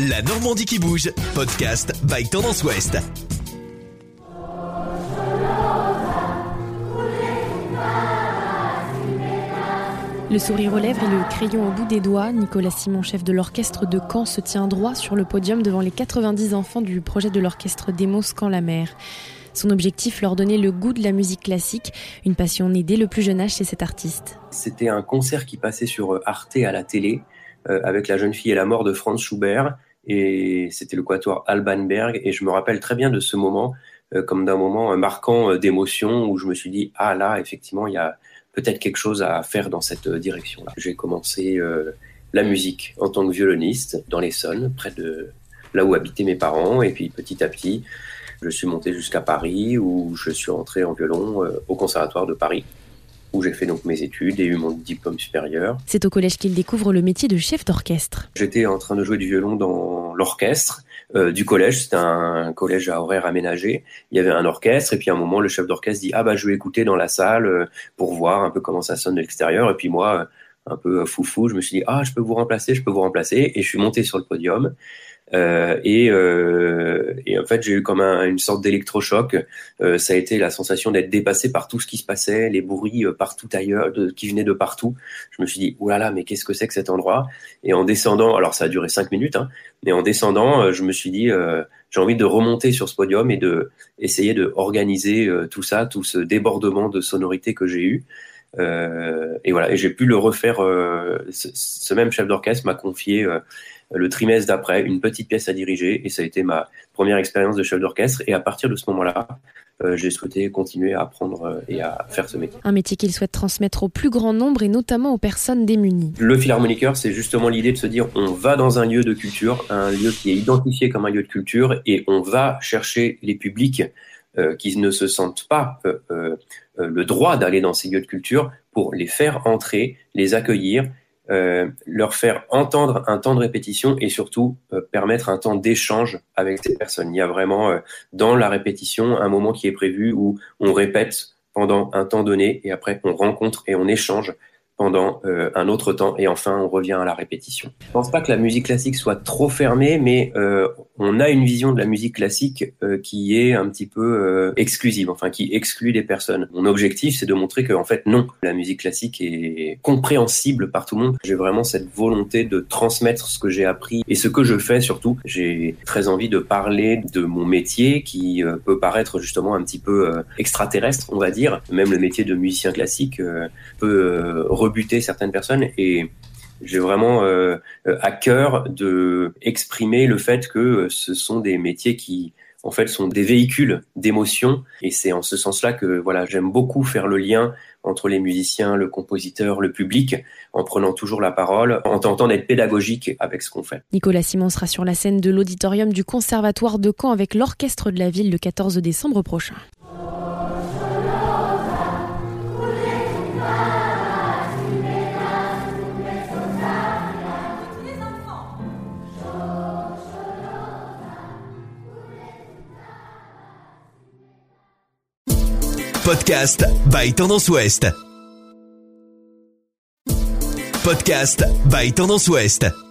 La Normandie qui bouge, podcast by Tendance Ouest. Le sourire aux lèvres et le crayon au bout des doigts, Nicolas Simon, chef de l'orchestre de Caen, se tient droit sur le podium devant les 90 enfants du projet de l'orchestre Demos Caen-la-Mer. Son objectif, leur donner le goût de la musique classique, une passion née dès le plus jeune âge chez cet artiste. C'était un concert qui passait sur Arte à la télé, euh, avec La jeune fille et la mort de Franz Schubert, et c'était le quatuor Alban Berg, et je me rappelle très bien de ce moment, euh, comme d'un moment marquant euh, d'émotion, où je me suis dit, ah là, effectivement, il y a peut-être quelque chose à faire dans cette direction-là. J'ai commencé la musique en tant que violoniste dans l'Essonne, près de là où habitaient mes parents, et puis petit à petit, je suis monté jusqu'à Paris où je suis entré en violon euh, au Conservatoire de Paris où j'ai fait donc mes études et eu mon diplôme supérieur. C'est au collège qu'il découvre le métier de chef d'orchestre. J'étais en train de jouer du violon dans l'orchestre euh, du collège. C'était un collège à horaire aménagé. Il y avait un orchestre et puis à un moment le chef d'orchestre dit ah bah je vais écouter dans la salle euh, pour voir un peu comment ça sonne de l'extérieur. Et puis moi un peu foufou, je me suis dit ah je peux vous remplacer, je peux vous remplacer et je suis monté sur le podium. Euh, et, euh, et, en fait, j'ai eu comme un, une sorte d'électrochoc. Euh, ça a été la sensation d'être dépassé par tout ce qui se passait, les bruits euh, partout ailleurs, qui venaient de partout. Je me suis dit, oulala, là là, mais qu'est-ce que c'est que cet endroit? Et en descendant, alors ça a duré cinq minutes, hein, mais en descendant, euh, je me suis dit, j'ai envie de remonter sur ce podium et de essayer de organiser tout ça, tout ce débordement de sonorité que j'ai eu. Euh, et voilà, et j'ai pu le refaire. Euh, ce, ce, même chef d'orchestre m'a confié euh, le trimestre d'après une petite pièce à diriger, et ça a été ma première expérience de chef d'orchestre. Et à partir de ce moment-là, euh, j'ai souhaité continuer à apprendre et à faire ce métier. Un métier qu'il souhaite transmettre au plus grand nombre et notamment aux personnes démunies. Le philharmoniqueur, c'est justement l'idée de se dire on va dans un lieu de culture, un lieu qui est identifié comme un lieu de culture, et on va chercher les publics euh, qui ne se sentent pas euh, euh, le droit d'aller dans ces lieux de culture pour les faire entrer, les accueillir, leur faire entendre un temps de répétition et surtout permettre un temps d'échange avec ces personnes. Il y a vraiment dans la répétition un moment qui est prévu où on répète pendant un temps donné et après on rencontre et on échange pendant euh, un autre temps et enfin on revient à la répétition. Je pense pas que la musique classique soit trop fermée, mais euh, on a une vision de la musique classique euh, qui est un petit peu exclusive, enfin qui exclut des personnes. Mon objectif, c'est de montrer que en fait non, la musique classique est compréhensible par tout le monde. J'ai vraiment cette volonté de transmettre ce que j'ai appris et ce que je fais surtout. J'ai très envie de parler de mon métier qui peut paraître justement un petit peu extraterrestre, on va dire. Même le métier de musicien classique peut rebuter certaines personnes et j'ai vraiment euh, à cœur de exprimer le fait que ce sont des métiers qui en fait sont des véhicules d'émotion et c'est en ce sens-là que voilà j'aime beaucoup faire le lien entre les musiciens, le compositeur, le public, en prenant toujours la parole, en tentant d'être pédagogique avec ce qu'on fait. Nicolas Simon sera sur la scène de l'auditorium du Conservatoire de Caen avec l'orchestre de la ville le 14 décembre prochain. Podcast by Tendance Ouest. Podcast by Tendance Ouest.